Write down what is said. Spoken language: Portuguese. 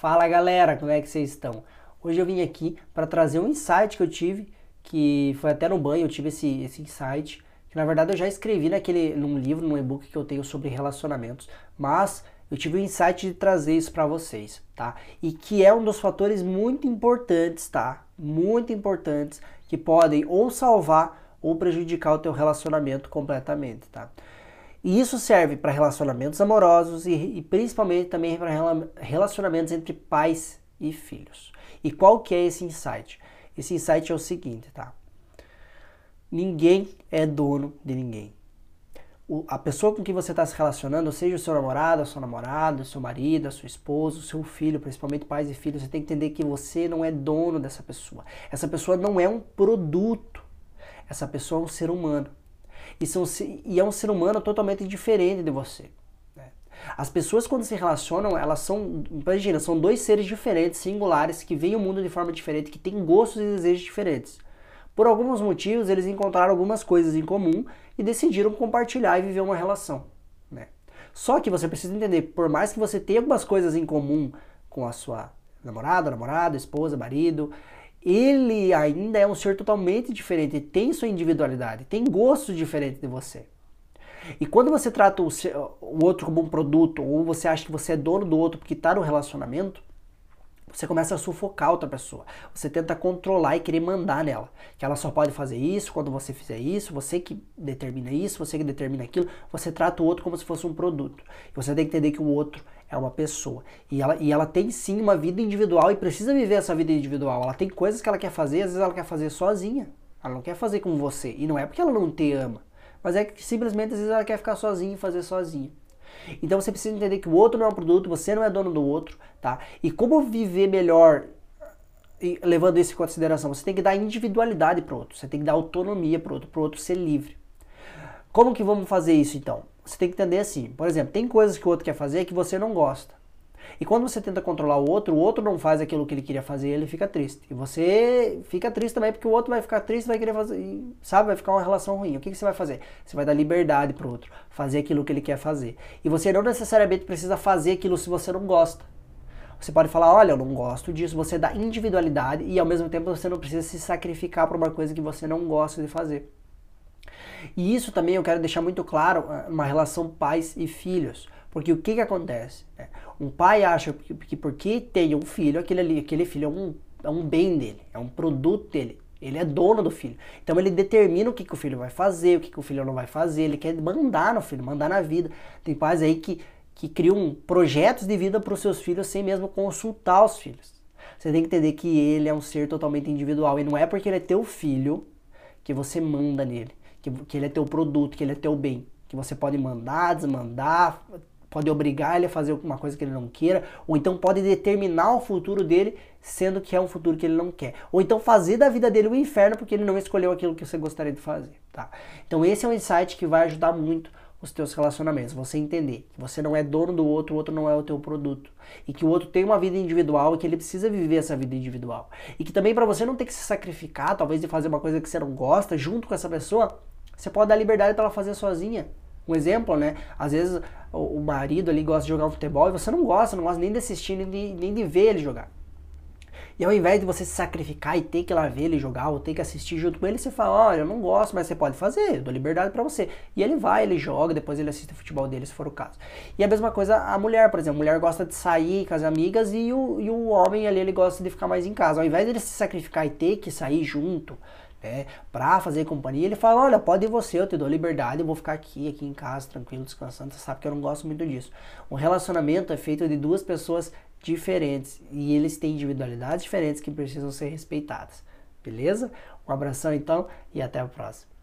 Fala galera, como é que vocês estão? Hoje eu vim aqui para trazer um insight que eu tive, que foi até no banho, eu tive esse, esse insight, que na verdade eu já escrevi naquele, num livro, num e-book que eu tenho sobre relacionamentos, mas eu tive o insight de trazer isso para vocês, tá? E que é um dos fatores muito importantes, tá? Muito importantes, que podem ou salvar ou prejudicar o teu relacionamento completamente, tá? E isso serve para relacionamentos amorosos e, e principalmente também para relacionamentos entre pais e filhos. E qual que é esse insight? Esse insight é o seguinte, tá? Ninguém é dono de ninguém. O, a pessoa com quem você está se relacionando, seja o seu namorado, a sua namorada, o seu marido, a sua esposa, o seu filho, principalmente pais e filhos, você tem que entender que você não é dono dessa pessoa. Essa pessoa não é um produto. Essa pessoa é um ser humano e, são, e é um ser humano totalmente diferente de você. Né? As pessoas quando se relacionam, elas são, imagina, são dois seres diferentes, singulares, que veem o mundo de forma diferente, que têm gostos e desejos diferentes. Por alguns motivos, eles encontraram algumas coisas em comum e decidiram compartilhar e viver uma relação. Né? Só que você precisa entender, por mais que você tenha algumas coisas em comum com a sua namorada, namorada, esposa, marido, ele ainda é um ser totalmente diferente, tem sua individualidade, tem gostos diferentes de você. E quando você trata o, seu, o outro como um produto, ou você acha que você é dono do outro porque está no relacionamento, você começa a sufocar outra pessoa. Você tenta controlar e querer mandar nela. Que ela só pode fazer isso quando você fizer isso, você que determina isso, você que determina aquilo. Você trata o outro como se fosse um produto. Você tem que entender que o outro é uma pessoa. E ela, e ela tem sim uma vida individual e precisa viver essa vida individual. Ela tem coisas que ela quer fazer, às vezes ela quer fazer sozinha. Ela não quer fazer com você. E não é porque ela não te ama, mas é que simplesmente às vezes ela quer ficar sozinha e fazer sozinha. Então você precisa entender que o outro não é um produto, você não é dono do outro, tá? E como viver melhor levando isso em consideração? Você tem que dar individualidade para outro, você tem que dar autonomia para outro, para outro ser livre. Como que vamos fazer isso então? Você tem que entender assim, por exemplo, tem coisas que o outro quer fazer que você não gosta. E quando você tenta controlar o outro, o outro não faz aquilo que ele queria fazer, ele fica triste. E você fica triste também porque o outro vai ficar triste, vai querer fazer, sabe, vai ficar uma relação ruim. O que, que você vai fazer? Você vai dar liberdade pro outro, fazer aquilo que ele quer fazer. E você não necessariamente precisa fazer aquilo se você não gosta. Você pode falar, olha, eu não gosto disso, você dá individualidade e ao mesmo tempo você não precisa se sacrificar por uma coisa que você não gosta de fazer. E isso também eu quero deixar muito claro, ah, uma relação pais e filhos. Porque o que, que acontece? É, um pai acha que, que porque tem um filho, aquele, ali, aquele filho é um, é um bem dele, é um produto dele. Ele é dono do filho. Então ele determina o que, que o filho vai fazer, o que, que o filho não vai fazer. Ele quer mandar no filho, mandar na vida. Tem pais aí que, que criam projetos de vida para os seus filhos sem mesmo consultar os filhos. Você tem que entender que ele é um ser totalmente individual. E não é porque ele é teu filho que você manda nele. Que, que ele é teu produto, que ele é teu bem. Que você pode mandar, desmandar, pode obrigar ele a fazer alguma coisa que ele não queira, ou então pode determinar o futuro dele, sendo que é um futuro que ele não quer. Ou então fazer da vida dele um inferno porque ele não escolheu aquilo que você gostaria de fazer, tá? Então esse é um insight que vai ajudar muito os teus relacionamentos, você entender que você não é dono do outro, o outro não é o teu produto, e que o outro tem uma vida individual e que ele precisa viver essa vida individual. E que também para você não ter que se sacrificar, talvez de fazer uma coisa que você não gosta junto com essa pessoa, você pode dar liberdade para ela fazer sozinha. Um exemplo, né? Às vezes o, marido ali gosta de jogar um futebol e você não gosta, não gosta nem de assistir, nem de, nem de ver ele jogar. E ao invés de você se sacrificar e ter que ir lá ver ele jogar ou ter que assistir junto com ele, você fala: Olha, eu não gosto, mas você pode fazer, eu dou liberdade para você. E ele vai, ele joga, depois ele assiste o futebol dele, se for o caso. E a mesma coisa a mulher, por exemplo: a mulher gosta de sair com as amigas e o, e o homem ali ele gosta de ficar mais em casa. Ao invés de ele se sacrificar e ter que sair junto, né, para fazer companhia, ele fala: Olha, pode ir você, eu te dou liberdade, eu vou ficar aqui, aqui em casa, tranquilo, descansando. Você sabe que eu não gosto muito disso. Um relacionamento é feito de duas pessoas diferentes e eles têm individualidades diferentes que precisam ser respeitadas. Beleza? Um abração então e até a próxima.